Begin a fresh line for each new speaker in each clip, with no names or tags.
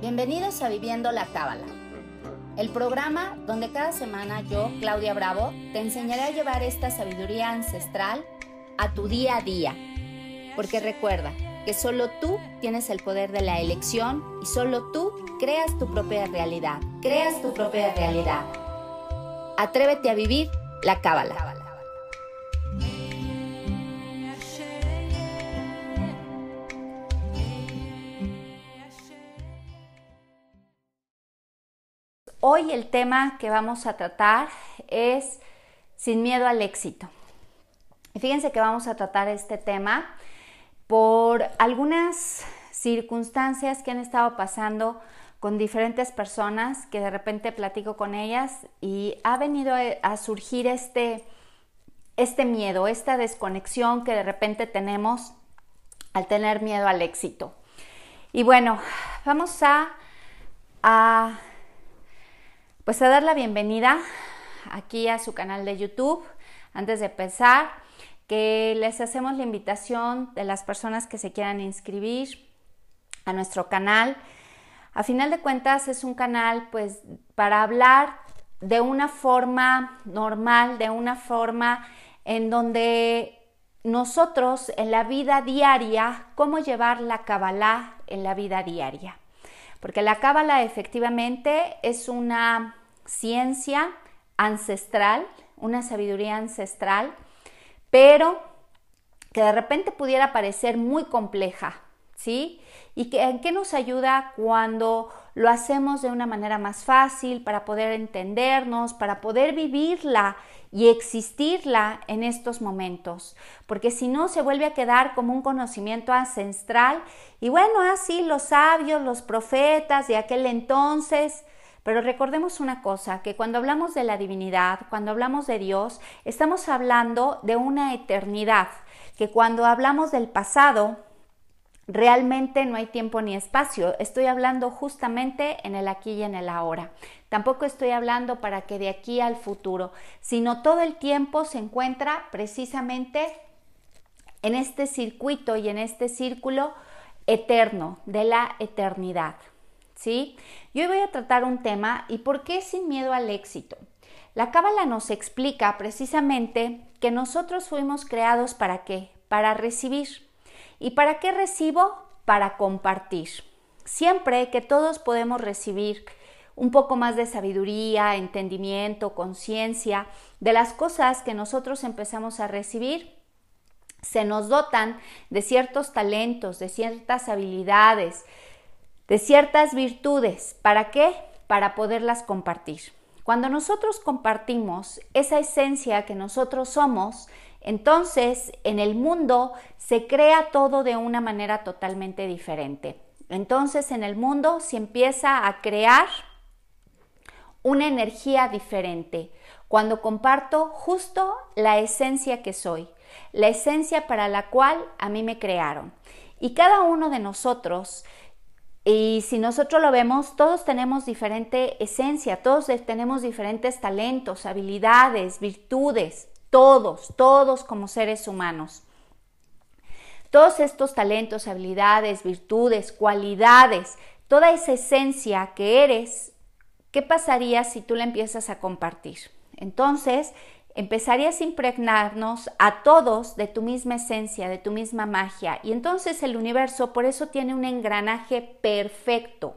Bienvenidos a Viviendo la Cábala, el programa donde cada semana yo, Claudia Bravo, te enseñaré a llevar esta sabiduría ancestral a tu día a día. Porque recuerda que solo tú tienes el poder de la elección y solo tú creas tu propia realidad. Creas tu propia realidad. Atrévete a vivir la Cábala. Hoy el tema que vamos a tratar es sin miedo al éxito. Y fíjense que vamos a tratar este tema por algunas circunstancias que han estado pasando con diferentes personas que de repente platico con ellas y ha venido a surgir este, este miedo, esta desconexión que de repente tenemos al tener miedo al éxito. Y bueno, vamos a, a pues a dar la bienvenida aquí a su canal de YouTube. Antes de empezar, que les hacemos la invitación de las personas que se quieran inscribir a nuestro canal. A final de cuentas es un canal pues para hablar de una forma normal, de una forma en donde nosotros en la vida diaria, cómo llevar la Kabbalah en la vida diaria. Porque la Kabbalah efectivamente es una ciencia ancestral, una sabiduría ancestral, pero que de repente pudiera parecer muy compleja, ¿sí? ¿Y que, en qué nos ayuda cuando lo hacemos de una manera más fácil para poder entendernos, para poder vivirla y existirla en estos momentos? Porque si no, se vuelve a quedar como un conocimiento ancestral y bueno, así los sabios, los profetas de aquel entonces, pero recordemos una cosa, que cuando hablamos de la divinidad, cuando hablamos de Dios, estamos hablando de una eternidad, que cuando hablamos del pasado, realmente no hay tiempo ni espacio. Estoy hablando justamente en el aquí y en el ahora. Tampoco estoy hablando para que de aquí al futuro, sino todo el tiempo se encuentra precisamente en este circuito y en este círculo eterno de la eternidad. ¿sí? hoy voy a tratar un tema y por qué sin miedo al éxito. La Cábala nos explica precisamente que nosotros fuimos creados para qué? Para recibir. ¿Y para qué recibo? Para compartir. Siempre que todos podemos recibir un poco más de sabiduría, entendimiento, conciencia de las cosas que nosotros empezamos a recibir, se nos dotan de ciertos talentos, de ciertas habilidades, de ciertas virtudes. ¿Para qué? Para poderlas compartir. Cuando nosotros compartimos esa esencia que nosotros somos, entonces en el mundo se crea todo de una manera totalmente diferente. Entonces en el mundo se empieza a crear una energía diferente cuando comparto justo la esencia que soy, la esencia para la cual a mí me crearon. Y cada uno de nosotros y si nosotros lo vemos, todos tenemos diferente esencia, todos tenemos diferentes talentos, habilidades, virtudes, todos, todos como seres humanos. Todos estos talentos, habilidades, virtudes, cualidades, toda esa esencia que eres, ¿qué pasaría si tú la empiezas a compartir? Entonces, empezarías a impregnarnos a todos de tu misma esencia, de tu misma magia. Y entonces el universo por eso tiene un engranaje perfecto,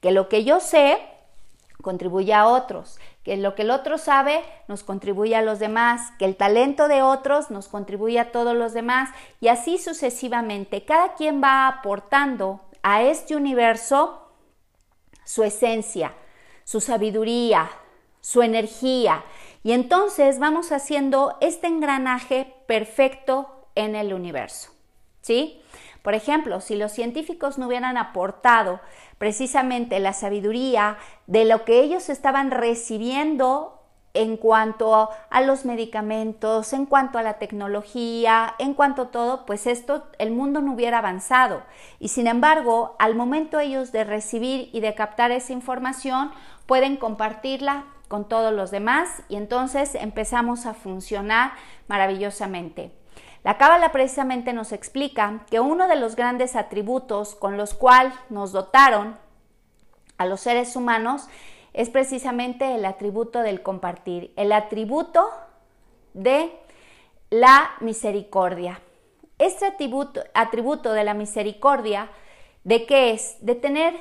que lo que yo sé contribuye a otros, que lo que el otro sabe nos contribuye a los demás, que el talento de otros nos contribuye a todos los demás y así sucesivamente. Cada quien va aportando a este universo su esencia, su sabiduría, su energía, y entonces vamos haciendo este engranaje perfecto en el universo. ¿Sí? Por ejemplo, si los científicos no hubieran aportado precisamente la sabiduría de lo que ellos estaban recibiendo en cuanto a los medicamentos, en cuanto a la tecnología, en cuanto a todo, pues esto, el mundo no hubiera avanzado. Y sin embargo, al momento ellos de recibir y de captar esa información, pueden compartirla con todos los demás y entonces empezamos a funcionar maravillosamente. La Cábala precisamente nos explica que uno de los grandes atributos con los cuales nos dotaron a los seres humanos es precisamente el atributo del compartir, el atributo de la misericordia. Este atributo, atributo de la misericordia, ¿de qué es? De tener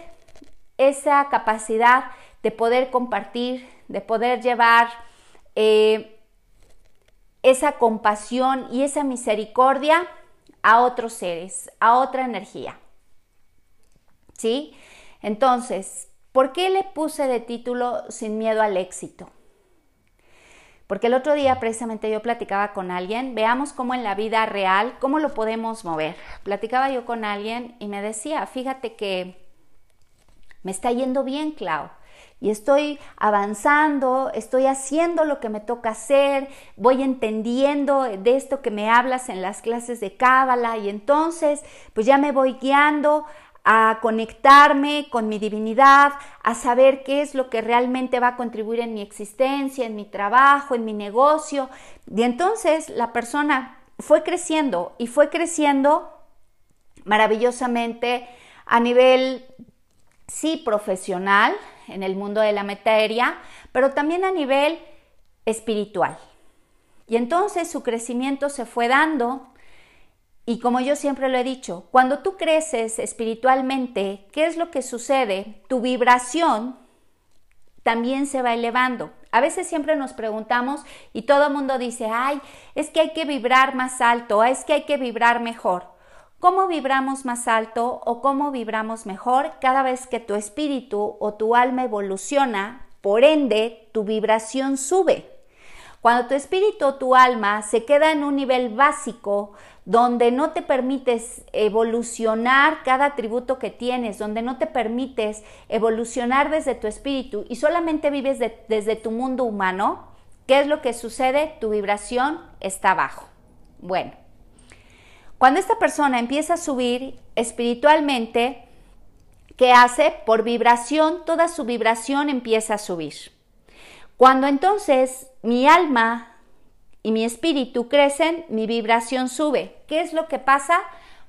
esa capacidad de poder compartir, de poder llevar eh, esa compasión y esa misericordia a otros seres, a otra energía. ¿Sí? Entonces, ¿por qué le puse de título Sin miedo al éxito? Porque el otro día precisamente yo platicaba con alguien, veamos cómo en la vida real, cómo lo podemos mover. Platicaba yo con alguien y me decía, fíjate que me está yendo bien, Clau y estoy avanzando, estoy haciendo lo que me toca hacer, voy entendiendo de esto que me hablas en las clases de Cábala y entonces pues ya me voy guiando a conectarme con mi divinidad, a saber qué es lo que realmente va a contribuir en mi existencia, en mi trabajo, en mi negocio. Y entonces la persona fue creciendo y fue creciendo maravillosamente a nivel, sí, profesional, en el mundo de la materia, pero también a nivel espiritual. Y entonces su crecimiento se fue dando y como yo siempre lo he dicho, cuando tú creces espiritualmente, ¿qué es lo que sucede? Tu vibración también se va elevando. A veces siempre nos preguntamos y todo el mundo dice, ay, es que hay que vibrar más alto, es que hay que vibrar mejor cómo vibramos más alto o cómo vibramos mejor cada vez que tu espíritu o tu alma evoluciona, por ende tu vibración sube. Cuando tu espíritu o tu alma se queda en un nivel básico donde no te permites evolucionar cada atributo que tienes, donde no te permites evolucionar desde tu espíritu y solamente vives desde tu mundo humano, ¿qué es lo que sucede? Tu vibración está abajo. Bueno, cuando esta persona empieza a subir espiritualmente, ¿qué hace? Por vibración, toda su vibración empieza a subir. Cuando entonces mi alma y mi espíritu crecen, mi vibración sube. ¿Qué es lo que pasa?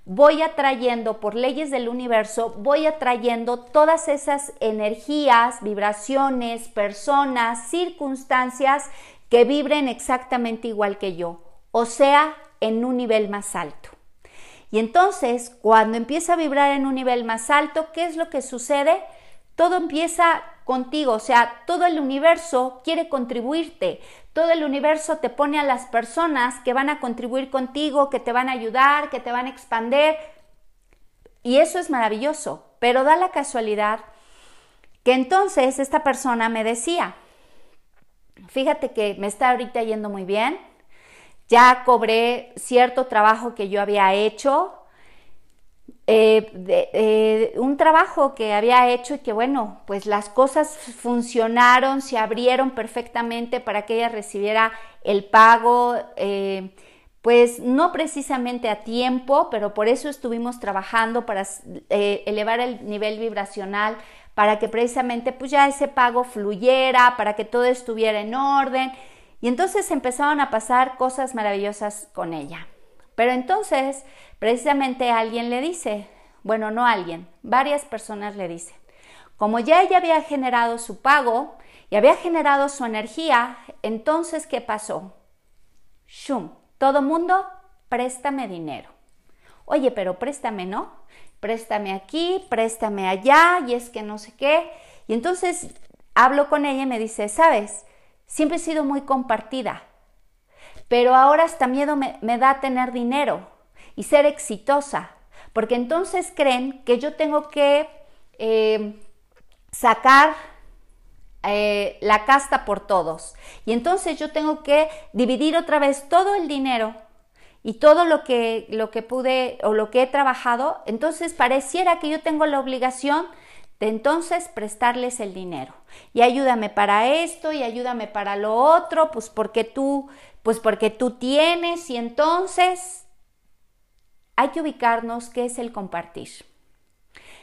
Voy atrayendo por leyes del universo, voy atrayendo todas esas energías, vibraciones, personas, circunstancias que vibren exactamente igual que yo, o sea, en un nivel más alto. Y entonces, cuando empieza a vibrar en un nivel más alto, ¿qué es lo que sucede? Todo empieza contigo, o sea, todo el universo quiere contribuirte, todo el universo te pone a las personas que van a contribuir contigo, que te van a ayudar, que te van a expander. Y eso es maravilloso, pero da la casualidad que entonces esta persona me decía, fíjate que me está ahorita yendo muy bien, ya cobré cierto trabajo que yo había hecho, eh, eh, un trabajo que había hecho y que bueno, pues las cosas funcionaron, se abrieron perfectamente para que ella recibiera el pago, eh, pues no precisamente a tiempo, pero por eso estuvimos trabajando para elevar el nivel vibracional, para que precisamente pues ya ese pago fluyera, para que todo estuviera en orden y entonces empezaron a pasar cosas maravillosas con ella. Pero entonces, precisamente alguien le dice, bueno, no alguien, varias personas le dicen, como ya ella había generado su pago y había generado su energía, entonces, ¿qué pasó? Shum, todo mundo, préstame dinero. Oye, pero préstame, ¿no? Préstame aquí, préstame allá, y es que no sé qué. Y entonces hablo con ella y me dice, ¿sabes? Siempre he sido muy compartida, pero ahora hasta miedo me, da tener dinero y ser exitosa, porque entonces creen que yo tengo que eh, sacar eh, la casta por todos. Y entonces yo tengo que dividir otra vez todo el dinero y todo lo que, lo que pude o lo que he trabajado. Entonces pareciera que yo tengo la obligación entonces prestarles el dinero. Y ayúdame para esto y ayúdame para lo otro, pues porque tú, pues porque tú tienes y entonces hay que ubicarnos qué es el compartir.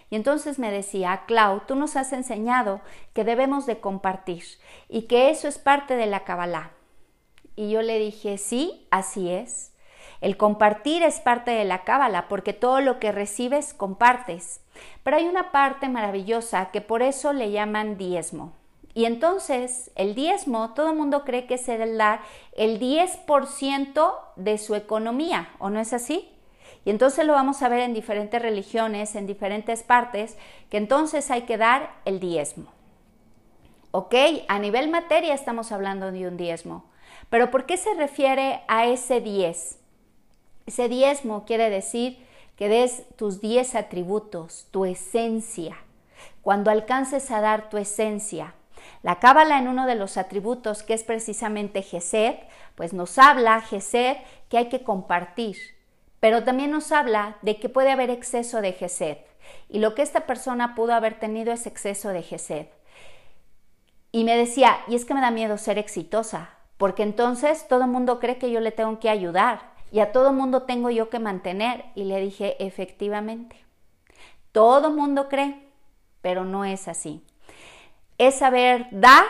Y entonces me decía, Clau, tú nos has enseñado que debemos de compartir y que eso es parte de la Kabbalah. Y yo le dije, sí, así es. El compartir es parte de la cábala porque todo lo que recibes compartes. Pero hay una parte maravillosa que por eso le llaman diezmo. Y entonces el diezmo, todo el mundo cree que es el dar el 10% de su economía, ¿o no es así? Y entonces lo vamos a ver en diferentes religiones, en diferentes partes, que entonces hay que dar el diezmo. ¿Ok? A nivel materia estamos hablando de un diezmo. Pero ¿por qué se refiere a ese diez? Ese diezmo quiere decir que des tus diez atributos, tu esencia. Cuando alcances a dar tu esencia, la cábala en uno de los atributos que es precisamente Gesed, pues nos habla Gesed que hay que compartir, pero también nos habla de que puede haber exceso de Gesed. Y lo que esta persona pudo haber tenido es exceso de Gesed. Y me decía, y es que me da miedo ser exitosa, porque entonces todo el mundo cree que yo le tengo que ayudar y a todo mundo tengo yo que mantener. Y le dije, efectivamente, todo mundo cree, pero no es así. Es saber dar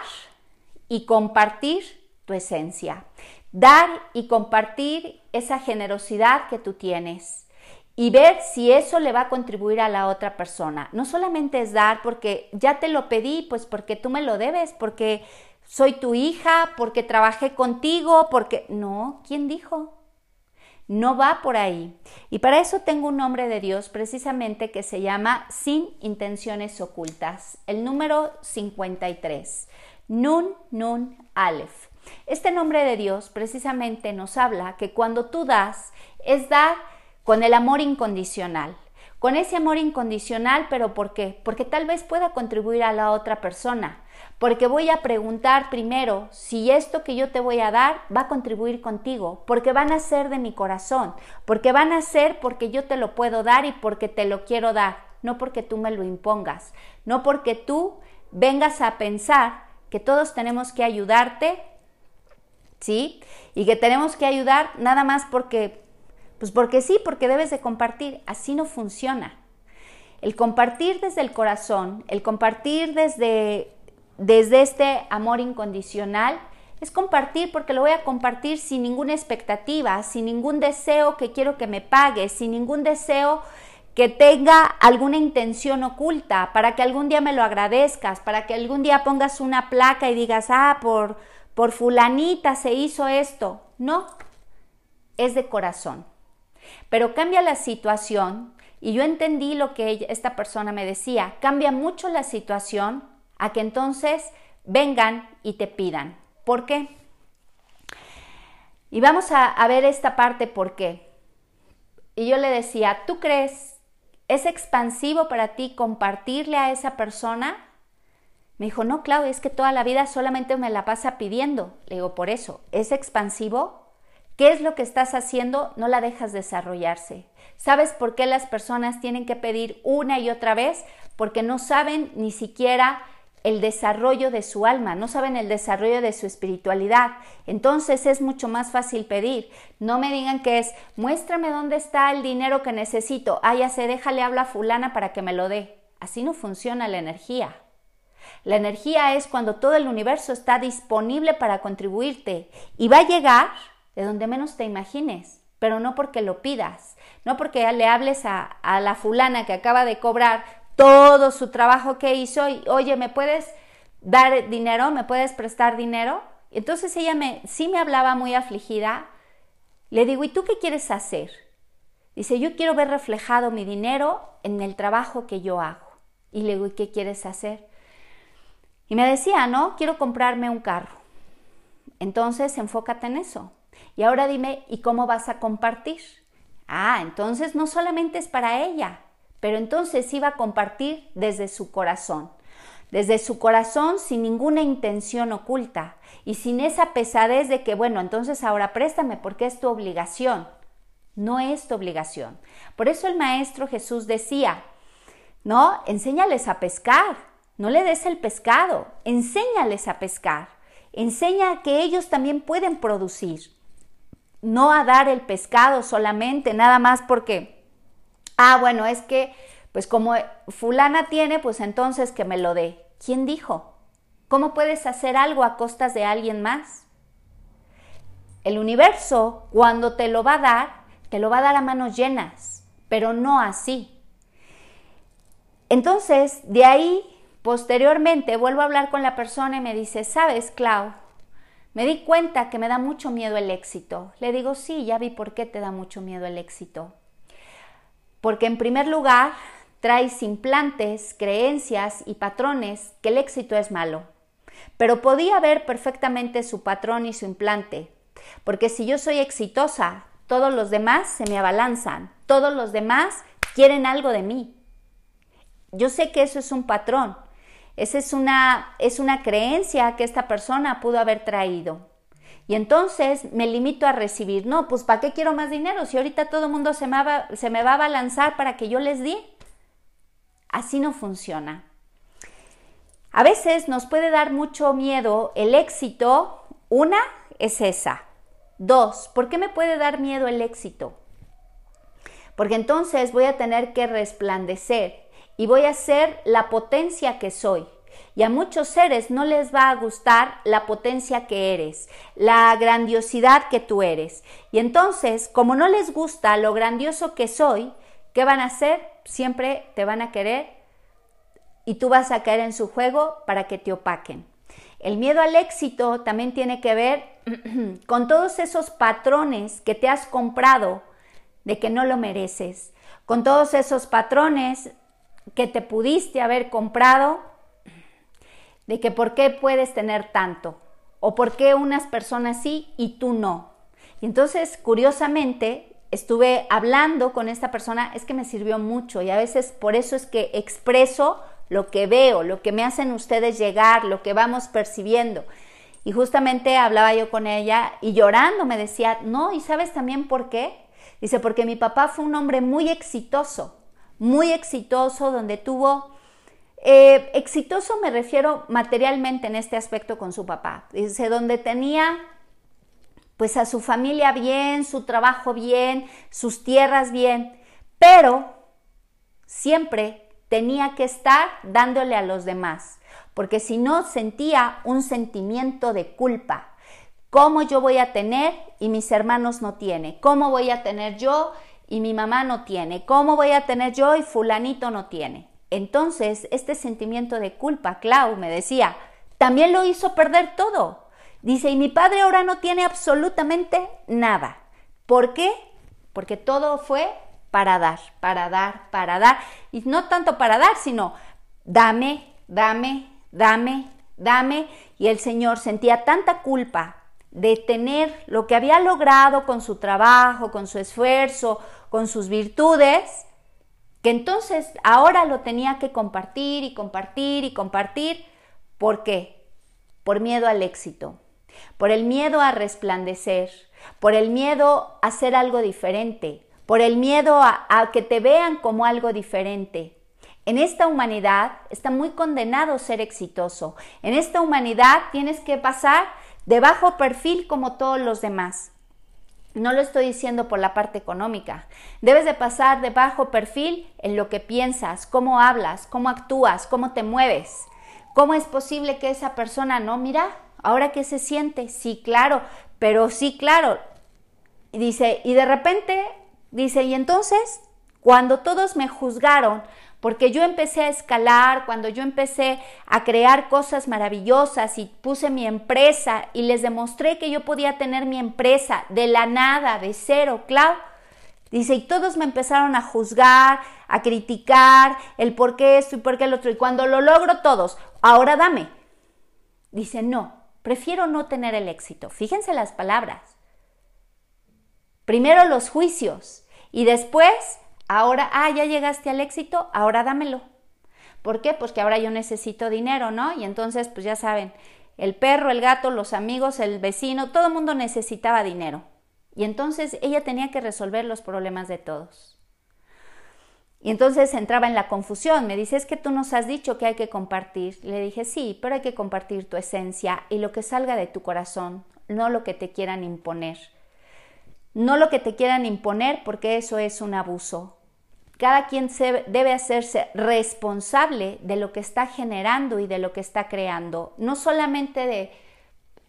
y compartir tu esencia. Dar y compartir esa generosidad que tú tienes y ver si eso le va a contribuir a la otra persona. No solamente es dar porque ya te lo pedí, pues porque tú me lo debes, porque soy tu hija, porque trabajé contigo, porque... No, ¿quién dijo? No va por ahí. Y para eso tengo un nombre de Dios precisamente que se llama sin intenciones ocultas, el número 53, Nun Nun Aleph. Este nombre de Dios precisamente nos habla que cuando tú das, es dar con el amor incondicional. Con ese amor incondicional, pero ¿por qué? Porque tal vez pueda contribuir a la otra persona. Porque voy a preguntar primero si esto que yo te voy a dar va a contribuir contigo, porque van a ser de mi corazón, porque van a ser porque yo te lo puedo dar y porque te lo quiero dar, no porque tú me lo impongas, no porque tú vengas a pensar que todos tenemos que ayudarte ¿sí? Y que tenemos que ayudar nada más porque, pues porque sí, porque debes de compartir. Así no funciona. El compartir desde el corazón, el compartir desde, desde este amor incondicional, es compartir porque lo voy a compartir sin ninguna expectativa, sin ningún deseo que quiero que me pague, sin ningún deseo que tenga alguna intención oculta, para que algún día me lo agradezcas, para que algún día pongas una placa y digas, ah, por, por fulanita se hizo esto. No, es de corazón. Pero cambia la situación y yo entendí lo que esta persona me decía. Cambia mucho la situación a que entonces vengan y te pidan. ¿Por qué? Y vamos a, ver esta parte por qué. Y yo le decía, ¿tú crees es expansivo para ti compartirle a esa persona? Me dijo, no, Claudia, es que toda la vida solamente me la pasa pidiendo. Le digo, por eso, ¿es expansivo? ¿Qué es lo que estás haciendo? No la dejas desarrollarse. ¿Sabes por qué las personas tienen que pedir una y otra vez? Porque no saben ni siquiera el desarrollo de su alma, no saben el desarrollo de su espiritualidad. Entonces es mucho más fácil pedir. No me digan que es, muéstrame dónde está el dinero que necesito. Ah, ya sé, déjale habla a fulana para que me lo dé. Así no funciona la energía. La energía es cuando todo el universo está disponible para contribuirte y va a llegar de donde menos te imagines, pero no porque lo pidas, no porque le hables a, la fulana que acaba de cobrar todo su trabajo que hizo y, oye, ¿me puedes dar dinero? ¿Me puedes prestar dinero? Entonces ella me, sí me hablaba muy afligida. Le digo, ¿y tú qué quieres hacer? Dice, yo quiero ver reflejado mi dinero en el trabajo que yo hago. Y le digo, ¿y qué quieres hacer? Y me decía, no, quiero comprarme un carro. Entonces, enfócate en eso. Y ahora dime, ¿y cómo vas a compartir? Ah, entonces no solamente es para ella, pero entonces iba a compartir desde su corazón. Desde su corazón sin ninguna intención oculta y sin esa pesadez de que, bueno, entonces ahora préstame porque es tu obligación. No es tu obligación. Por eso el Maestro Jesús decía, no, enséñales a pescar. No le des el pescado, enséñales a pescar. Enseña que ellos también pueden producir. No a dar el pescado solamente, nada más porque, ah, bueno, es que, pues como fulana tiene, pues entonces que me lo dé. ¿Quién dijo? ¿Cómo puedes hacer algo a costas de alguien más? El universo, cuando te lo va a dar, te lo va a dar a manos llenas, pero no así. Entonces, de ahí, posteriormente, vuelvo a hablar con la persona y me dice, sabes, Clau, me di cuenta que me da mucho miedo el éxito. Le digo, sí, ya vi por qué te da mucho miedo el éxito. Porque en primer lugar, traes implantes, creencias y patrones que el éxito es malo. Pero podía ver perfectamente su patrón y su implante. Porque si yo soy exitosa, todos los demás se me abalanzan, todos los demás quieren algo de mí. Yo sé que eso es un patrón, esa es una, es una creencia que esta persona pudo haber traído. Y entonces me limito a recibir, no, pues ¿para qué quiero más dinero si ahorita todo el mundo se me, va, a balanzar para que yo les dé? Así no funciona. A veces nos puede dar mucho miedo el éxito. Una es esa. Dos, ¿por qué me puede dar miedo el éxito? Porque entonces voy a tener que resplandecer y voy a ser la potencia que soy. Y a muchos seres no les va a gustar la potencia que eres, la grandiosidad que tú eres. Y entonces, como no les gusta lo grandioso que soy, ¿qué van a hacer? Siempre te van a querer y tú vas a caer en su juego para que te opaquen. El miedo al éxito también tiene que ver con todos esos patrones que te has comprado de que no lo mereces, con todos esos patrones que te pudiste haber comprado, de que por qué puedes tener tanto, o por qué unas personas sí y tú no. Y entonces, curiosamente, estuve hablando con esta persona, es que me sirvió mucho y a veces por eso es que expreso lo que veo, lo que me hacen ustedes llegar, lo que vamos percibiendo. Y justamente hablaba yo con ella y llorando me decía, no, ¿y sabes también por qué? Dice, porque mi papá fue un hombre muy exitoso muy exitoso, donde tuvo, eh, exitoso me refiero materialmente en este aspecto con su papá, dice, donde tenía pues a su familia bien, su trabajo bien, sus tierras bien, pero siempre tenía que estar dándole a los demás, porque si no sentía un sentimiento de culpa. ¿Cómo yo voy a tener y mis hermanos no tienen? ¿Cómo voy a tener yo y mi mamá no tiene? ¿Cómo voy a tener yo y fulanito no tiene? Entonces, este sentimiento de culpa, Clau me decía, también lo hizo perder todo. Dice, y mi padre ahora no tiene absolutamente nada. ¿Por qué? Porque todo fue para dar, para dar, para dar. Y no tanto para dar, sino dame, dame, dame, dame. Y el Señor sentía tanta culpa de tener lo que había logrado con su trabajo, con su esfuerzo, con sus virtudes, entonces ahora lo tenía que compartir y compartir y compartir. ¿Por qué? Por miedo al éxito, por el miedo a resplandecer, por el miedo a hacer algo diferente, por el miedo a, a que te vean como algo diferente. En esta humanidad está muy condenado ser exitoso. En esta humanidad tienes que pasar de bajo perfil como todos los demás. No lo estoy diciendo por la parte económica. Debes de pasar de bajo perfil en lo que piensas, cómo hablas, cómo actúas, cómo te mueves. ¿Cómo es posible que esa persona no, mira, ahora qué se siente? Sí, claro, pero sí, claro. Y dice, y de repente, dice, y entonces, cuando todos me juzgaron porque yo empecé a escalar, cuando yo empecé a crear cosas maravillosas y puse mi empresa y les demostré que yo podía tener mi empresa de la nada, de cero, Clau. Dice, y todos me empezaron a juzgar, a criticar el por qué esto y por qué el otro. Y cuando lo logro todos, ahora dame. Dice, no, prefiero no tener el éxito. Fíjense las palabras. Primero los juicios y después ahora, ah, ya llegaste al éxito, ahora dámelo. ¿Por qué? Pues que ahora yo necesito dinero, ¿no? Y entonces, pues ya saben, el perro, el gato, los amigos, el vecino, todo el mundo necesitaba dinero. Y entonces ella tenía que resolver los problemas de todos. Y entonces entraba en la confusión. Me dice, es que tú nos has dicho que hay que compartir. Le dije, sí, pero hay que compartir tu esencia y lo que salga de tu corazón, no lo que te quieran imponer. No lo que te quieran imponer porque eso es un abuso. Cada quien se debe hacerse responsable de lo que está generando y de lo que está creando, no solamente de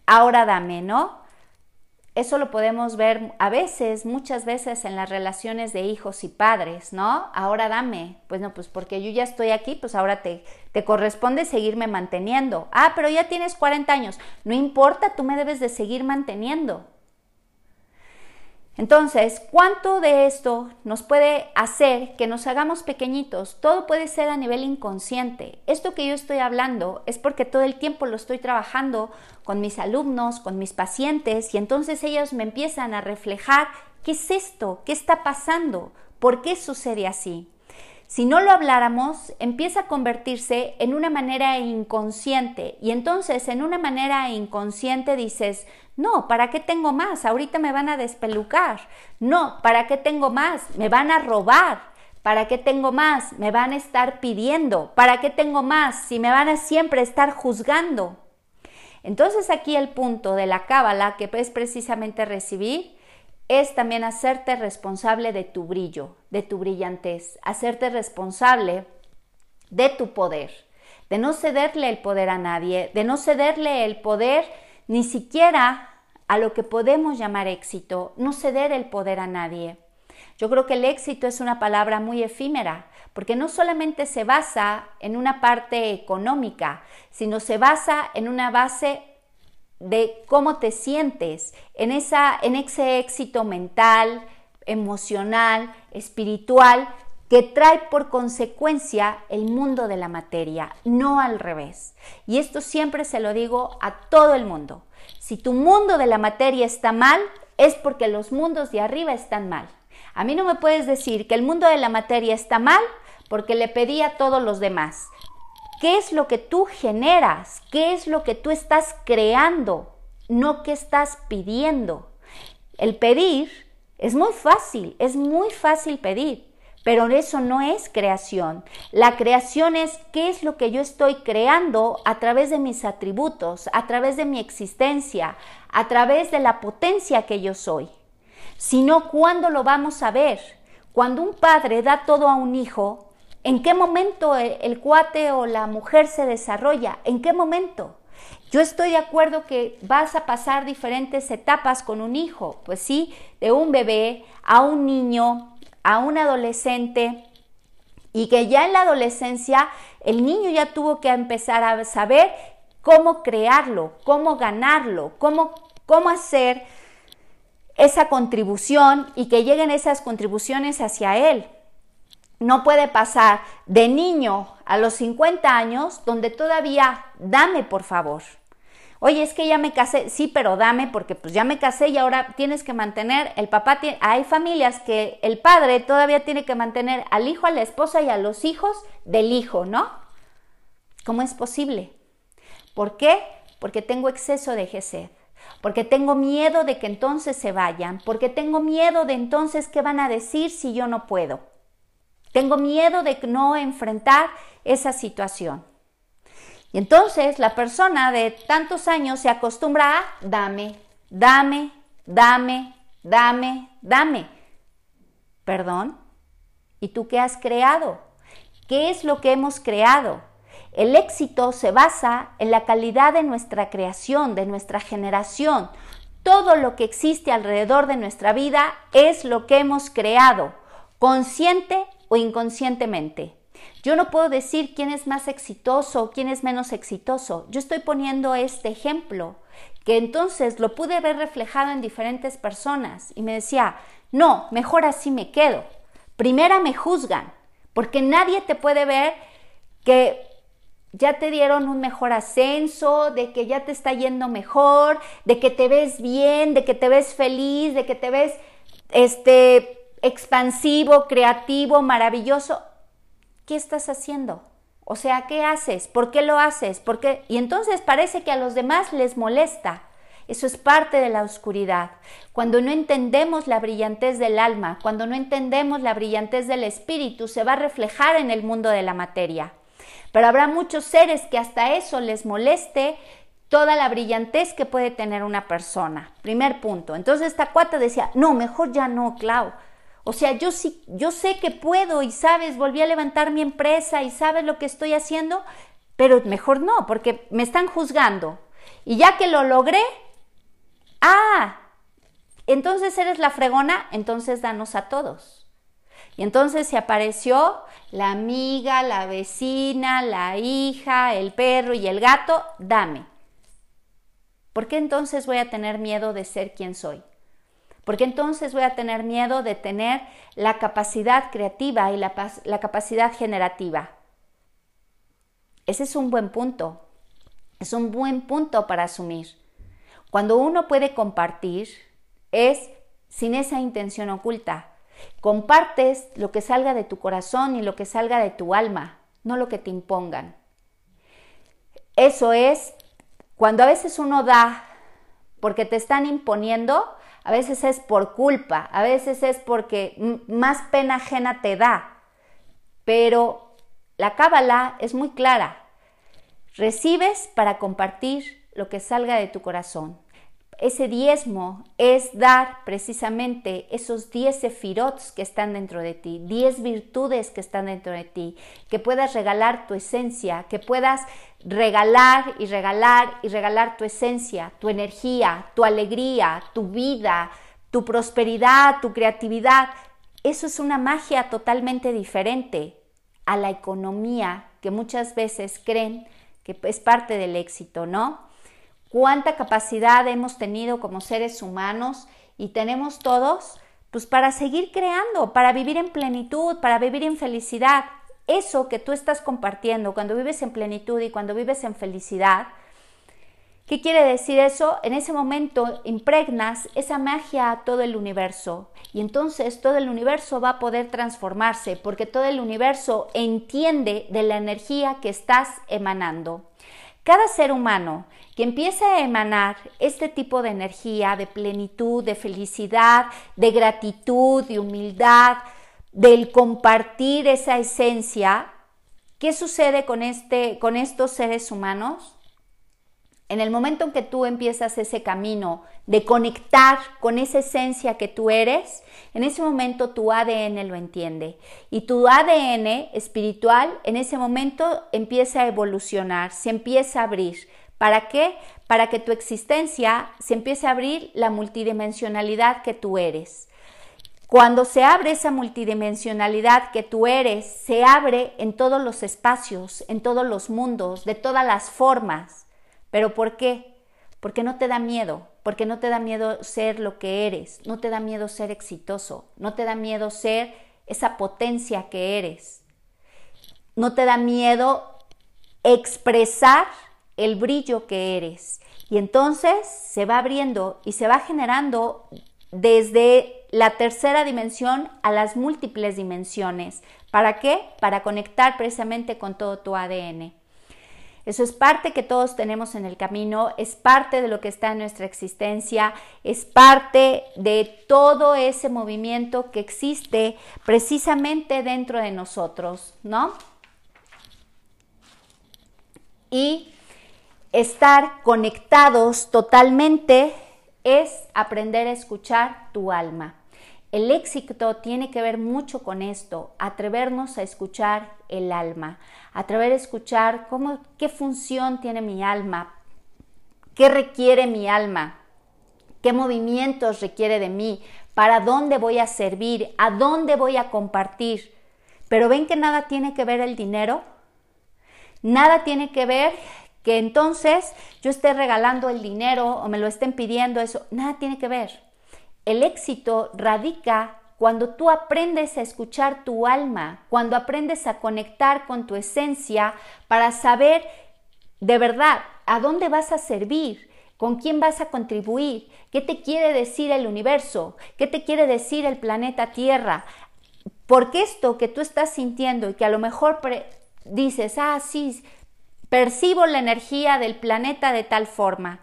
ahora dame, ¿no? eso lo podemos ver a veces, muchas veces en las relaciones de hijos y padres, ¿no? Ahora dame, pues no, pues porque yo ya estoy aquí, pues ahora te, te corresponde seguirme manteniendo. Ah, pero ya tienes 40 años, no importa, tú me debes de seguir manteniendo. Entonces, ¿cuánto de esto nos puede hacer que nos hagamos pequeñitos? Todo puede ser a nivel inconsciente. Esto que yo estoy hablando es porque todo el tiempo lo estoy trabajando con mis alumnos, con mis pacientes, y entonces ellos me empiezan a reflejar qué es esto, qué está pasando, por qué sucede así. Si no lo habláramos, empieza a convertirse en una manera inconsciente y entonces en una manera inconsciente dices, no, ¿para qué tengo más? Ahorita me van a despelucar. No, ¿para qué tengo más? Me van a robar. ¿Para qué tengo más? Me van a estar pidiendo. ¿Para qué tengo más? Si me van a siempre estar juzgando. Entonces aquí el punto de la cábala, que es precisamente recibir, es también hacerte responsable de tu brillo, de tu brillantez, hacerte responsable de tu poder, de no cederle el poder a nadie, de no cederle el poder ni siquiera a lo que podemos llamar éxito, no ceder el poder a nadie. Yo creo que el éxito es una palabra muy efímera, porque no solamente se basa en una parte económica, sino se basa en una base de cómo te sientes en, esa, en ese éxito mental, emocional, espiritual, que trae por consecuencia el mundo de la materia, no al revés. Y esto siempre se lo digo a todo el mundo. Si tu mundo de la materia está mal, es porque los mundos de arriba están mal. A mí no me puedes decir que el mundo de la materia está mal porque le pedí a todos los demás. ¿Qué es lo que tú generas? ¿Qué es lo que tú estás creando? No qué estás pidiendo. El pedir es muy fácil, es muy fácil pedir, pero eso no es creación. La creación es qué es lo que yo estoy creando a través de mis atributos, a través de mi existencia, a través de la potencia que yo soy. Si no, ¿cuándo lo vamos a ver? Cuando un padre da todo a un hijo, ¿En qué momento el, cuate o la mujer se desarrolla? ¿En qué momento? Yo estoy de acuerdo que vas a pasar diferentes etapas con un hijo, pues sí, de un bebé a un niño, a un adolescente, y que ya en la adolescencia el niño ya tuvo que empezar a saber cómo crearlo, cómo ganarlo, cómo, cómo hacer esa contribución y que lleguen esas contribuciones hacia él no puede pasar de niño a los 50 años donde todavía dame por favor. Oye, es que ya me casé, sí, pero dame porque pues ya me casé y ahora tienes que mantener, el papá hay familias que el padre todavía tiene que mantener al hijo, a la esposa y a los hijos del hijo, ¿no? ¿Cómo es posible? ¿Por qué? Porque tengo exceso de gesed, porque tengo miedo de que entonces se vayan, porque tengo miedo de entonces qué van a decir si yo no puedo. Tengo miedo de no enfrentar esa situación. Y entonces la persona de tantos años se acostumbra a dame, dame, dame, dame, dame. Perdón. ¿Y tú qué has creado? ¿Qué es lo que hemos creado? El éxito se basa en la calidad de nuestra creación, de nuestra generación. Todo lo que existe alrededor de nuestra vida es lo que hemos creado, consciente o inconscientemente. Yo no puedo decir quién es más exitoso o quién es menos exitoso. Yo estoy poniendo este ejemplo, que entonces lo pude ver reflejado en diferentes personas y me decía, no, mejor así me quedo. Primera me juzgan, porque nadie te puede ver que ya te dieron un mejor ascenso, de que ya te está yendo mejor, de que te ves bien, de que te ves feliz, de que te ves este expansivo, creativo, maravilloso, ¿qué estás haciendo? O sea, ¿qué haces? ¿Por qué lo haces? ¿Por qué? Y entonces parece que a los demás les molesta. Eso es parte de la oscuridad. Cuando no entendemos la brillantez del alma, cuando no entendemos la brillantez del espíritu, se va a reflejar en el mundo de la materia. Pero habrá muchos seres que hasta eso les moleste toda la brillantez que puede tener una persona. Primer punto. Entonces esta cuata decía, no, mejor ya no, Clau. O sea, yo sí, yo sé que puedo y sabes, volví a levantar mi empresa y sabes lo que estoy haciendo, pero mejor no, porque me están juzgando. Y ya que lo logré, ah, entonces eres la fregona, entonces danos a todos. Y entonces se apareció la amiga, la vecina, la hija, el perro y el gato, dame. ¿Por qué entonces voy a tener miedo de ser quien soy? Porque entonces voy a tener miedo de tener la capacidad creativa y la, capacidad generativa. Ese es un buen punto. Es un buen punto para asumir. Cuando uno puede compartir, es sin esa intención oculta. Compartes lo que salga de tu corazón y lo que salga de tu alma, no lo que te impongan. Eso es cuando a veces uno da porque te están imponiendo, a veces es por culpa, a veces es porque más pena ajena te da. Pero la cábala es muy clara. Recibes para compartir lo que salga de tu corazón ese diezmo es dar precisamente esos 10 sefirots que están dentro de ti, 10 virtudes que están dentro de ti, que puedas regalar tu esencia, que puedas regalar y regalar y regalar tu esencia, tu energía, tu alegría, tu vida, tu prosperidad, tu creatividad. Eso es una magia totalmente diferente a la economía que muchas veces creen que es parte del éxito, ¿no? Cuánta capacidad hemos tenido como seres humanos y tenemos todos, pues para seguir creando, para vivir en plenitud, para vivir en felicidad. Eso que tú estás compartiendo cuando vives en plenitud y cuando vives en felicidad, ¿qué quiere decir eso? En ese momento impregnas esa magia a todo el universo y entonces todo el universo va a poder transformarse porque todo el universo entiende de la energía que estás emanando. Cada ser humano que empiece a emanar este tipo de energía, de plenitud, de felicidad, de gratitud, de humildad, del compartir esa esencia, ¿qué sucede con, este, con estos seres humanos? En el momento en que tú empiezas ese camino de conectar con esa esencia que tú eres, en ese momento tu ADN lo entiende. Y tu ADN espiritual en ese momento empieza a evolucionar, se empieza a abrir. ¿Para qué? Para que tu existencia se empiece a abrir la multidimensionalidad que tú eres. Cuando se abre esa multidimensionalidad que tú eres, se abre en todos los espacios, en todos los mundos, de todas las formas. ¿Pero por qué? Porque no te da miedo, porque no te da miedo ser lo que eres, no te da miedo ser exitoso, no te da miedo ser esa potencia que eres, no te da miedo expresar el brillo que eres. Y entonces se va abriendo y se va generando desde la tercera dimensión a las múltiples dimensiones. ¿Para qué? Para conectar precisamente con todo tu ADN. Eso es parte que todos tenemos en el camino, es parte de lo que está en nuestra existencia, es parte de todo ese movimiento que existe precisamente dentro de nosotros, ¿no? Y estar conectados totalmente es aprender a escuchar tu alma. El éxito tiene que ver mucho con esto, atrevernos a escuchar el alma, atrever a escuchar cómo, qué función tiene mi alma, qué requiere mi alma, qué movimientos requiere de mí, para dónde voy a servir, a dónde voy a compartir. Pero ven que nada tiene que ver el dinero, nada tiene que ver que entonces yo esté regalando el dinero o me lo estén pidiendo, eso, nada tiene que ver. El éxito radica cuando tú aprendes a escuchar tu alma, cuando aprendes a conectar con tu esencia para saber de verdad a dónde vas a servir, con quién vas a contribuir, qué te quiere decir el universo, qué te quiere decir el planeta Tierra. Porque esto que tú estás sintiendo y que a lo mejor dices, ah, sí, percibo la energía del planeta de tal forma,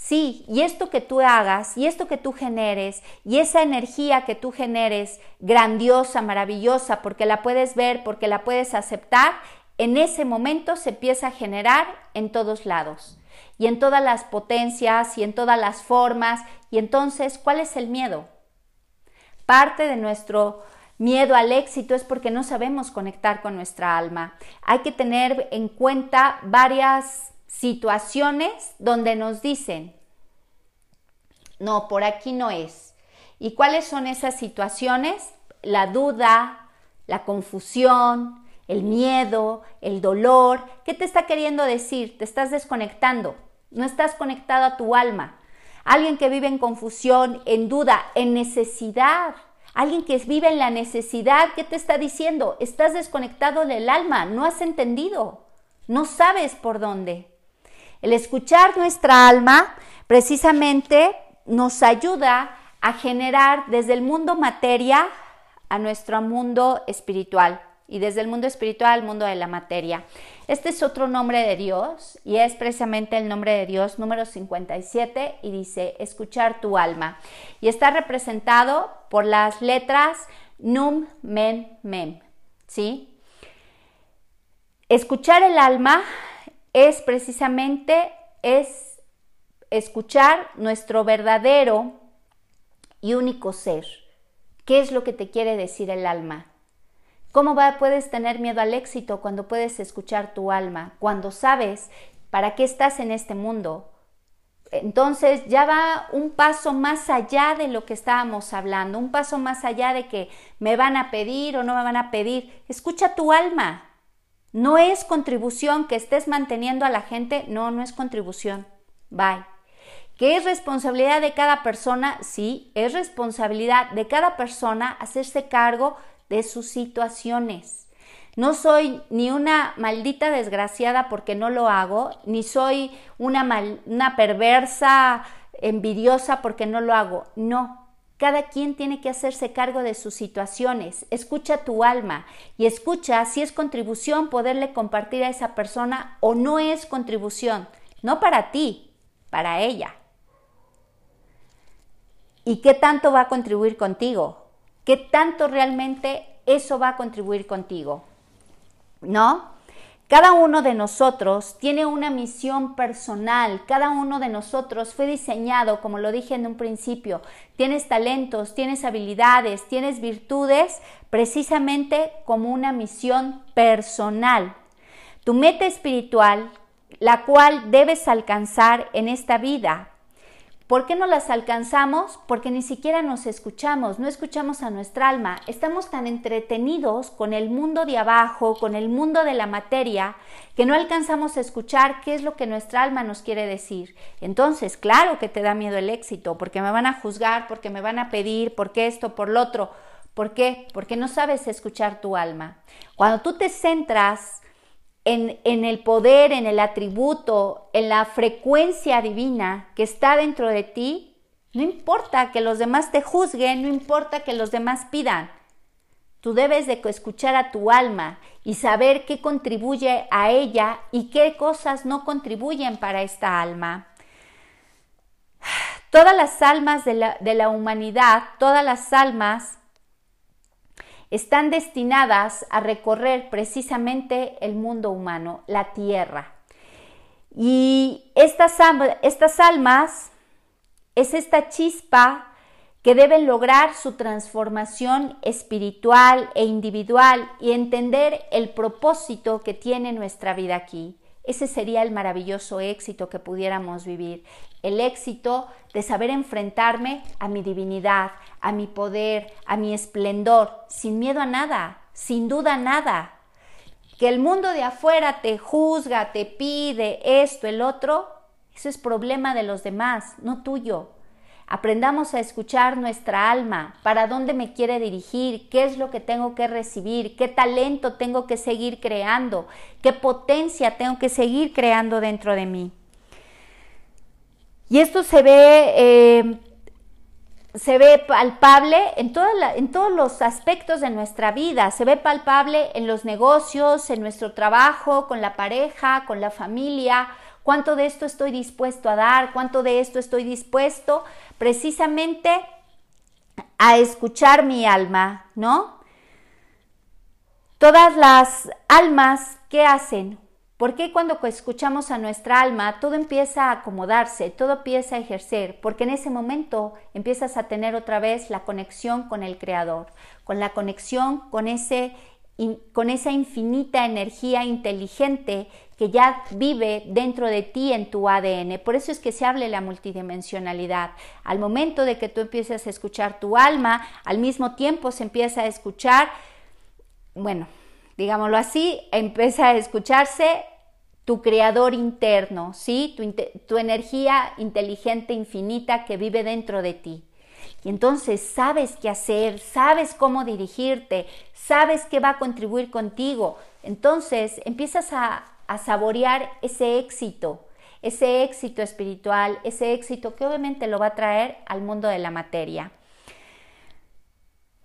Sí, y esto que tú hagas, y esto que tú generes, y esa energía que tú generes, grandiosa, maravillosa, porque la puedes ver, porque la puedes aceptar, en ese momento se empieza a generar en todos lados, y en todas las potencias, y en todas las formas, y entonces, ¿cuál es el miedo? Parte de nuestro miedo al éxito es porque no sabemos conectar con nuestra alma. Hay que tener en cuenta varias situaciones donde nos dicen, no, por aquí no es. ¿Y cuáles son esas situaciones? La duda, la confusión, el miedo, el dolor. ¿Qué te está queriendo decir? Te estás desconectando, no estás conectado a tu alma. Alguien que vive en confusión, en duda, en necesidad. Alguien que vive en la necesidad, ¿qué te está diciendo? Estás desconectado del alma, no has entendido, no sabes por dónde. El escuchar nuestra alma precisamente nos ayuda a generar desde el mundo materia a nuestro mundo espiritual y desde el mundo espiritual al mundo de la materia. Este es otro nombre de Dios y es precisamente el nombre de Dios número 57 y dice escuchar tu alma y está representado por las letras Num, Men, Mem. ¿Sí? Escuchar el alma es precisamente es escuchar nuestro verdadero y único ser. ¿Qué es lo que te quiere decir el alma? ¿Cómo puedes tener miedo al éxito cuando puedes escuchar tu alma, cuando sabes para qué estás en este mundo? Entonces ya va un paso más allá de lo que estábamos hablando, un paso más allá de que me van a pedir o no me van a pedir. Escucha tu alma. No es contribución que estés manteniendo a la gente, no, no es contribución. Bye. ¿Qué es responsabilidad de cada persona? Sí, es responsabilidad de cada persona hacerse cargo de sus situaciones. No soy ni una maldita desgraciada porque no lo hago, ni soy una, una perversa envidiosa porque no lo hago. No, cada quien tiene que hacerse cargo de sus situaciones. Escucha tu alma y escucha si es contribución poderle compartir a esa persona o no es contribución. No para ti, para ella. ¿Y qué tanto va a contribuir contigo? ¿Qué tanto realmente eso va a contribuir contigo? ¿No? Cada uno de nosotros tiene una misión personal, cada uno de nosotros fue diseñado, como lo dije en un principio, tienes talentos, tienes habilidades, tienes virtudes, precisamente como una misión personal. Tu meta espiritual, la cual debes alcanzar en esta vida, ¿Por qué no las alcanzamos? Porque ni siquiera nos escuchamos, no escuchamos a nuestra alma. Estamos tan entretenidos con el mundo de abajo, con el mundo de la materia, que no alcanzamos a escuchar qué es lo que nuestra alma nos quiere decir. Entonces, claro que te da miedo el éxito, porque me van a juzgar, porque me van a pedir, porque esto, por lo otro. ¿Por qué? Porque no sabes escuchar tu alma. Cuando tú te centras en, el poder, en el atributo, en la frecuencia divina que está dentro de ti, no importa que los demás te juzguen, no importa que los demás pidan. Tú debes de escuchar a tu alma y saber qué contribuye a ella y qué cosas no contribuyen para esta alma. Todas las almas de la, de la humanidad, todas las almas están destinadas a recorrer precisamente el mundo humano, la tierra. Y estas, estas almas es esta chispa que deben lograr su transformación espiritual e individual y entender el propósito que tiene nuestra vida aquí. Ese sería el maravilloso éxito que pudiéramos vivir, el éxito de saber enfrentarme a mi divinidad, a mi poder, a mi esplendor, sin miedo a nada, sin duda nada. Que el mundo de afuera te juzga, te pide esto, el otro, eso es problema de los demás, no tuyo. Aprendamos a escuchar nuestra alma, para dónde me quiere dirigir, qué es lo que tengo que recibir, qué talento tengo que seguir creando, qué potencia tengo que seguir creando dentro de mí. Y esto se ve, eh, se ve palpable en, en todos los aspectos de nuestra vida, se ve palpable en los negocios, en nuestro trabajo, con la pareja, con la familia, cuánto de esto estoy dispuesto a dar, cuánto de esto estoy dispuesto precisamente a escuchar mi alma, ¿no? Todas las almas, ¿qué hacen? Porque cuando escuchamos a nuestra alma todo empieza a acomodarse, todo empieza a ejercer? Porque en ese momento empiezas a tener otra vez la conexión con el Creador, con la conexión con ese con esa infinita energía inteligente que ya vive dentro de ti en tu ADN. Por eso es que se habla de la multidimensionalidad. Al momento de que tú empieces a escuchar tu alma, al mismo tiempo se empieza a escuchar, bueno, digámoslo así, empieza a escucharse tu creador interno, ¿sí? Tu, tu energía inteligente infinita que vive dentro de ti. Y entonces sabes qué hacer, sabes cómo dirigirte, sabes qué va a contribuir contigo. Entonces empiezas a, saborear ese éxito, ese éxito espiritual, ese éxito que obviamente lo va a traer al mundo de la materia.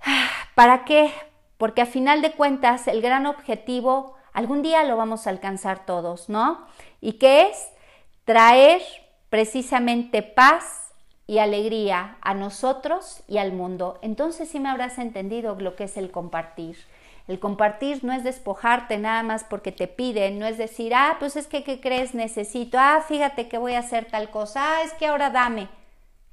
¿Para qué? Porque a final de cuentas el gran objetivo algún día lo vamos a alcanzar todos, ¿no? ¿Y qué es? Traer precisamente paz y alegría a nosotros y al mundo. Entonces sí me habrás entendido lo que es el compartir. El compartir no es despojarte nada más porque te piden, no es decir, ah, pues es que, ¿qué crees? Necesito, ah, fíjate que voy a hacer tal cosa, ah, es que ahora dame.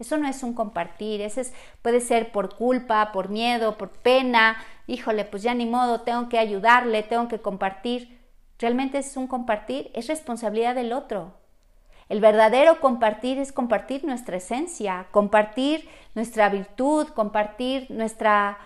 Eso no es un compartir, ese es, puede ser por culpa, por miedo, por pena, híjole, pues ya ni modo, tengo que ayudarle, tengo que compartir. Realmente es un compartir, es responsabilidad del otro. El verdadero compartir es compartir nuestra esencia, compartir nuestra virtud, compartir nuestra,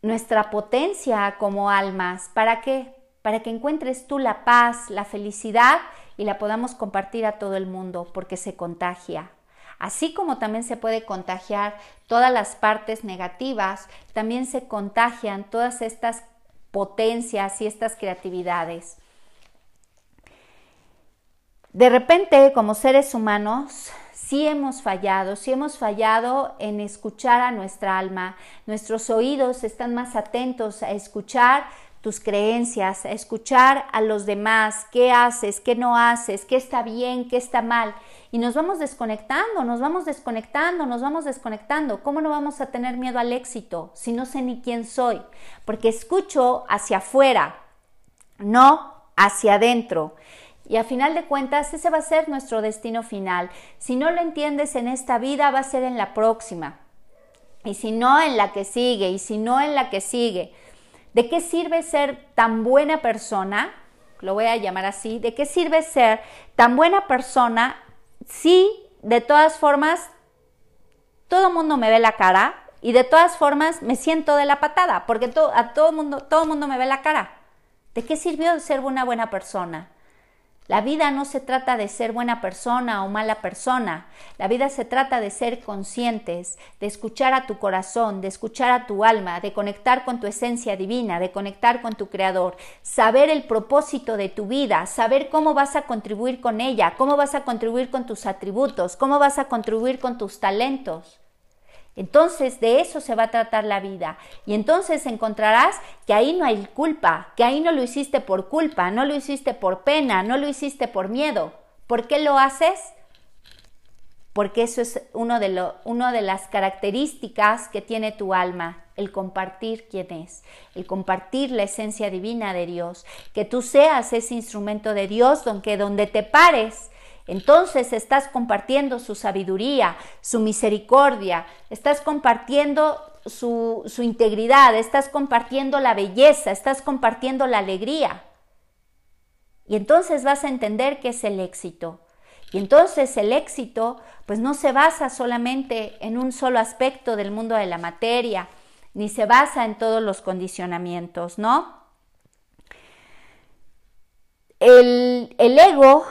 nuestra potencia como almas. ¿Para qué? Para que encuentres tú la paz, la felicidad y la podamos compartir a todo el mundo, porque se contagia. Así como también se puede contagiar todas las partes negativas, también se contagian todas estas potencias y estas creatividades. De repente, como seres humanos, sí hemos fallado, sí hemos fallado en escuchar a nuestra alma. Nuestros oídos están más atentos a escuchar tus creencias, a escuchar a los demás, qué haces, qué no haces, qué está bien, qué está mal. Y nos vamos desconectando, nos vamos desconectando, nos vamos desconectando. ¿Cómo no vamos a tener miedo al éxito si no sé ni quién soy? Porque escucho hacia afuera, no hacia adentro. Y a final de cuentas, ese va a ser nuestro destino final. Si no lo entiendes en esta vida, va a ser en la próxima. Y si no, en la que sigue. Y si no, en la que sigue. ¿De qué sirve ser tan buena persona? Lo voy a llamar así. ¿De qué sirve ser tan buena persona si de todas formas todo mundo me ve la cara y de todas formas me siento de la patada? Porque a todo mundo, todo mundo me ve la cara. ¿De qué sirvió ser una buena persona? La vida no se trata de ser buena persona o mala persona. La vida se trata de ser conscientes, de escuchar a tu corazón, de escuchar a tu alma, de conectar con tu esencia divina, de conectar con tu creador, saber el propósito de tu vida, saber cómo vas a contribuir con ella, cómo vas a contribuir con tus atributos, cómo vas a contribuir con tus talentos. Entonces de eso se va a tratar la vida. Y entonces encontrarás que ahí no hay culpa, que ahí no lo hiciste por culpa, no lo hiciste por pena, no lo hiciste por miedo. ¿Por qué lo haces? Porque eso es uno de, de las características que tiene tu alma, el compartir quién es, el compartir la esencia divina de Dios, que tú seas ese instrumento de Dios donde, donde te pares entonces estás compartiendo su sabiduría, su misericordia, estás compartiendo su, integridad, estás compartiendo la belleza, estás compartiendo la alegría. Y entonces vas a entender qué es el éxito. Y entonces el éxito pues no se basa solamente en un solo aspecto del mundo de la materia, ni se basa en todos los condicionamientos, ¿no? El, el ego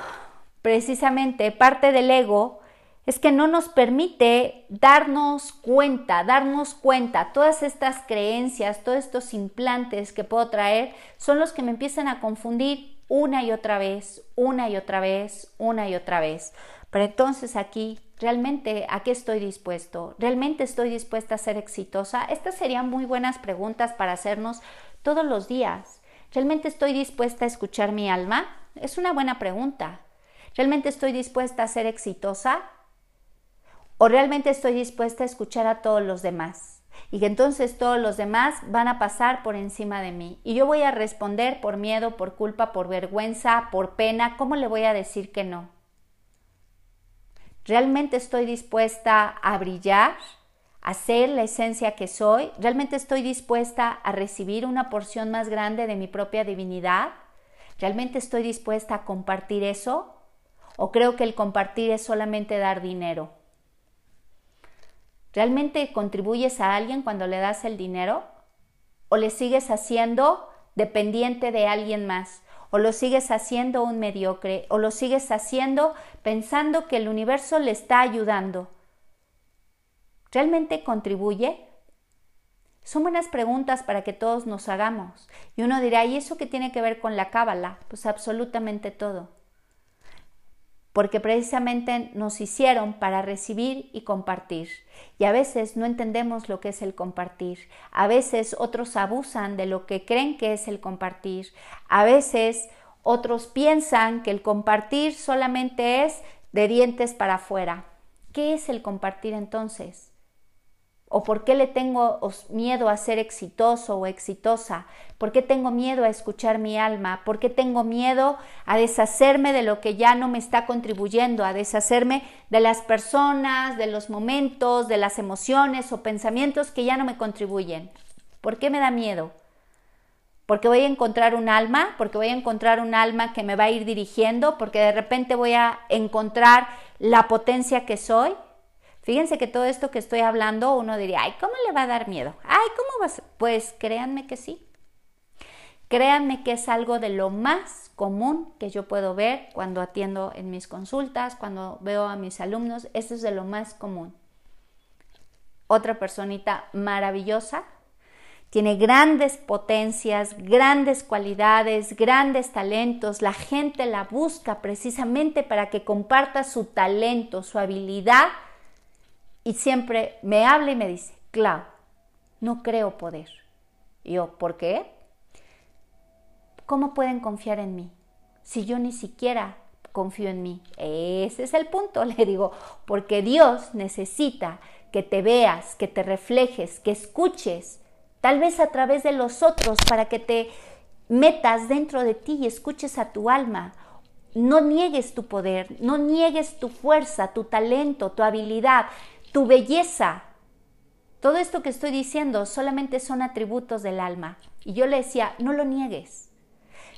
precisamente parte del ego es que no nos permite darnos cuenta, darnos cuenta, todas estas creencias, todos estos implantes que puedo traer son los que me empiezan a confundir una y otra vez, una y otra vez, una y otra vez. Pero entonces aquí, ¿realmente a qué estoy dispuesto? ¿Realmente estoy dispuesta a ser exitosa? Estas serían muy buenas preguntas para hacernos todos los días. ¿Realmente estoy dispuesta a escuchar mi alma? Es una buena pregunta. ¿Realmente estoy dispuesta a ser exitosa? ¿O realmente estoy dispuesta a escuchar a todos los demás? Y que entonces todos los demás van a pasar por encima de mí. Y yo voy a responder por miedo, por culpa, por vergüenza, por pena. ¿Cómo le voy a decir que no? ¿Realmente estoy dispuesta a brillar? a ser la esencia que soy? ¿Realmente estoy dispuesta a recibir una porción más grande de mi propia divinidad? ¿Realmente estoy dispuesta a compartir eso? ¿O creo que el compartir es solamente dar dinero? ¿Realmente contribuyes a alguien cuando le das el dinero? ¿O le sigues haciendo dependiente de alguien más? ¿O lo sigues haciendo un mediocre? ¿O lo sigues haciendo pensando que el universo le está ayudando? ¿Realmente contribuye? Son buenas preguntas para que todos nos hagamos. Y uno dirá, ¿y eso qué tiene que ver con la cábala? Pues absolutamente todo porque precisamente nos hicieron para recibir y compartir. Y a veces no entendemos lo que es el compartir. A veces otros abusan de lo que creen que es el compartir. A veces otros piensan que el compartir solamente es de dientes para afuera. ¿Qué es el compartir entonces? ¿O por qué le tengo miedo a ser exitoso o exitosa? ¿Por qué tengo miedo a escuchar mi alma? ¿Por qué tengo miedo a deshacerme de lo que ya no me está contribuyendo? A deshacerme de las personas, de los momentos, de las emociones o pensamientos que ya no me contribuyen. ¿Por qué me da miedo? porque voy a encontrar un alma, porque voy a encontrar un alma que me va a ir dirigiendo, porque de repente voy a encontrar la potencia que soy. Fíjense que todo esto que estoy hablando, uno diría, ay, ¿cómo le va a dar miedo? Ay, ¿cómo vas? Pues créanme que sí. Créanme que es algo de lo más común que yo puedo ver cuando atiendo en mis consultas, cuando veo a mis alumnos, esto es de lo más común. Otra personita maravillosa, tiene grandes potencias, grandes cualidades, grandes talentos. La gente la busca precisamente para que comparta su talento, su habilidad y siempre me habla y me dice, Clau, no creo poder. Y yo, ¿por qué? ¿Cómo pueden confiar en mí si yo ni siquiera confío en mí? Ese es el punto, le digo, porque Dios necesita que te veas, que te reflejes, que escuches, tal vez a través de los otros, para que te metas dentro de ti y escuches a tu alma. No niegues tu poder, no niegues tu fuerza, tu talento, tu habilidad tu belleza. Todo esto que estoy diciendo solamente son atributos del alma. Y yo le decía, no lo niegues,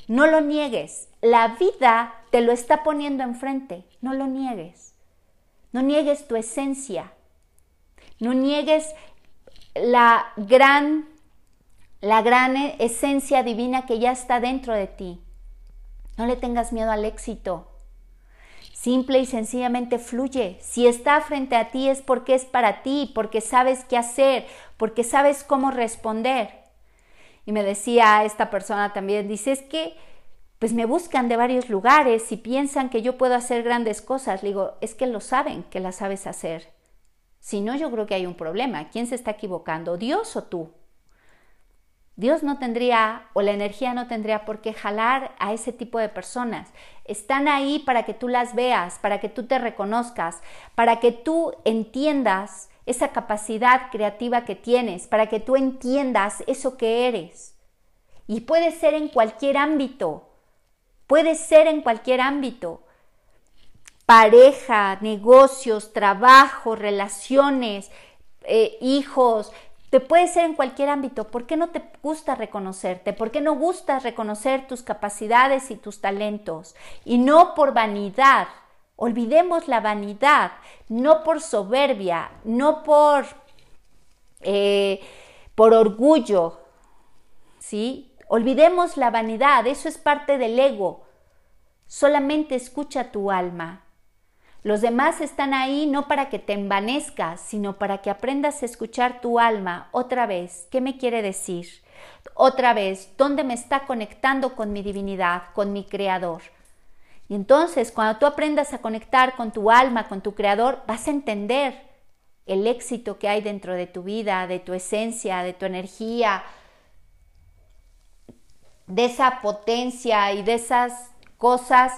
no lo niegues. La vida te lo está poniendo enfrente, no lo niegues. No niegues tu esencia, no niegues la gran, la gran esencia divina que ya está dentro de ti. No le tengas miedo al éxito. Simple y sencillamente fluye. Si está frente a ti es porque es para ti, porque sabes qué hacer, porque sabes cómo responder. Y me decía esta persona también, dice, es que pues me buscan de varios lugares y piensan que yo puedo hacer grandes cosas. Le digo, es que lo saben que las sabes hacer. Si no, yo creo que hay un problema. ¿Quién se está equivocando? ¿Dios o tú? Dios no tendría o la energía no tendría por qué jalar a ese tipo de personas. Están ahí para que tú las veas, para que tú te reconozcas, para que tú entiendas esa capacidad creativa que tienes, para que tú entiendas eso que eres. Y puede ser en cualquier ámbito, puede ser en cualquier ámbito. Pareja, negocios, trabajo, relaciones, eh, hijos, te puede ser en cualquier ámbito. ¿Por qué no te gusta reconocerte? ¿Por qué no gusta reconocer tus capacidades y tus talentos? Y no por vanidad. Olvidemos la vanidad, no por soberbia, no por, eh, por orgullo. ¿Sí? Olvidemos la vanidad, eso es parte del ego. Solamente escucha tu alma. Los demás están ahí no para que te envanezcas, sino para que aprendas a escuchar tu alma otra vez. ¿Qué me quiere decir? Otra vez, ¿dónde me está conectando con mi divinidad, con mi creador? Y entonces, cuando tú aprendas a conectar con tu alma, con tu creador, vas a entender el éxito que hay dentro de tu vida, de tu esencia, de tu energía, de esa potencia y de esas cosas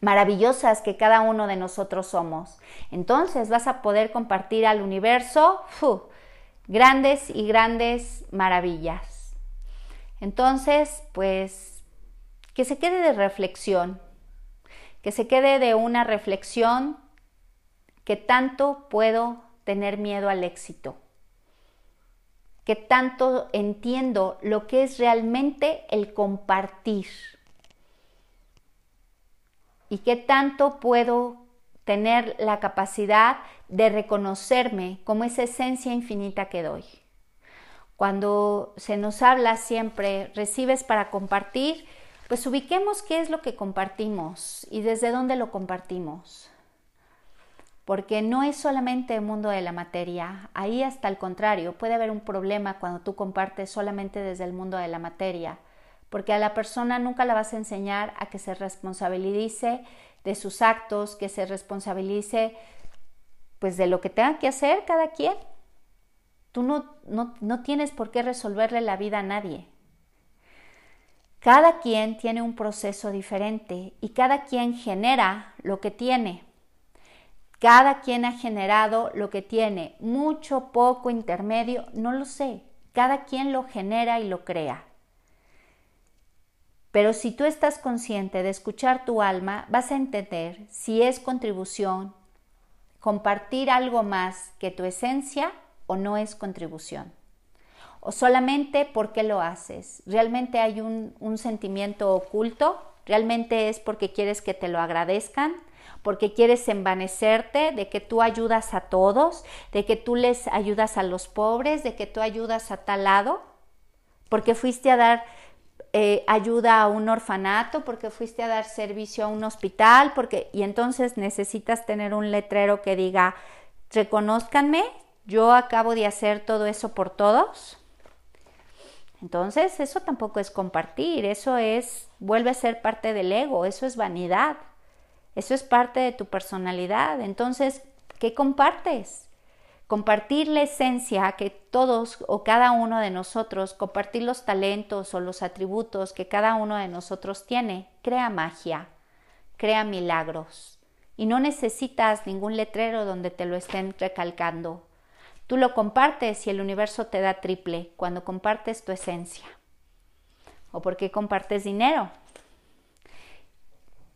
maravillosas que cada uno de nosotros somos. Entonces vas a poder compartir al universo grandes y grandes maravillas. Entonces, pues, que se quede de reflexión, que se quede de una reflexión que tanto puedo tener miedo al éxito? ¿Qué tanto entiendo lo que es realmente el compartir? ¿Y qué tanto puedo tener la capacidad de reconocerme como esa esencia infinita que doy? Cuando se nos habla siempre, recibes para compartir, pues ubiquemos qué es lo que compartimos y desde dónde lo compartimos. Porque no es solamente el mundo de la materia, ahí hasta el contrario, puede haber un problema cuando tú compartes solamente desde el mundo de la materia, porque a la persona nunca la vas a enseñar a que se responsabilice de sus actos, que se responsabilice pues de lo que tenga que hacer cada quien. Tú no, no, no tienes por qué resolverle la vida a nadie. Cada quien tiene un proceso diferente y cada quien genera lo que tiene. Cada quien ha generado lo que tiene, mucho, poco, intermedio, no lo sé. Cada quien lo genera y lo crea. Pero si tú estás consciente de escuchar tu alma, vas a entender si es contribución, compartir algo más que tu esencia o no es contribución. O solamente porque lo haces. ¿Realmente hay un, un sentimiento oculto? ¿Realmente es porque quieres que te lo agradezcan? porque quieres envanecerte de que tú ayudas a todos, de que tú les ayudas a los pobres, de que tú ayudas a tal lado, porque fuiste a dar eh, ayuda a un orfanato, porque fuiste a dar servicio a un hospital, porque y entonces necesitas tener un letrero que diga reconózcanme, yo acabo de hacer todo eso por todos. Entonces, eso tampoco es compartir, eso es, vuelve a ser parte del ego, eso es vanidad. Eso es parte de tu personalidad. Entonces, ¿qué compartes? Compartir la esencia que todos o cada uno de nosotros, compartir los talentos o los atributos que cada uno de nosotros tiene, crea magia, crea milagros. Y no necesitas ningún letrero donde te lo estén recalcando. Tú lo compartes y el universo te da triple cuando compartes tu esencia. ¿O porque compartes dinero?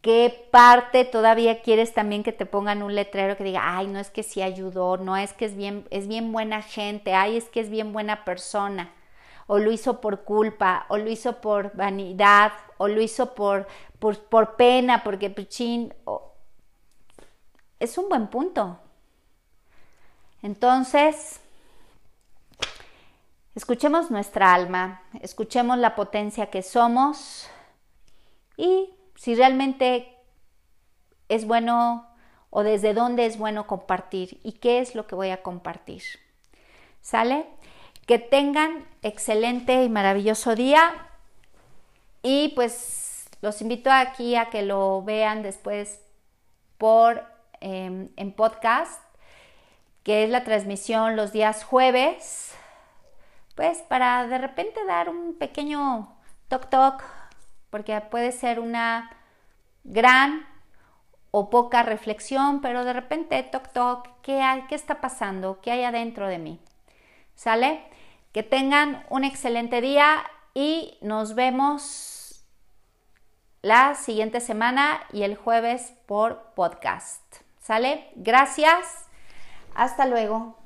¿Qué parte todavía quieres también que te pongan un letrero que diga, ay, no es que sí ayudó, no es que es bien, es bien buena gente, ay, es que es bien buena persona, o lo hizo por culpa, o lo hizo por vanidad, o lo hizo por, por, pena, porque puchín, pues, es un buen punto. Entonces, escuchemos nuestra alma, escuchemos la potencia que somos y si realmente es bueno o desde dónde es bueno compartir y qué es lo que voy a compartir. ¿Sale? Que tengan excelente y maravilloso día y pues los invito aquí a que lo vean después por em, en podcast, que es la transmisión los días jueves, pues para de repente dar un pequeño toc toc porque puede ser una gran o poca reflexión, pero de repente, toc, toc, ¿qué, hay, ¿qué está pasando? ¿Qué hay adentro de mí? ¿Sale? Que tengan un excelente día y nos vemos la siguiente semana y el jueves por podcast. ¿Sale? Gracias. Hasta luego.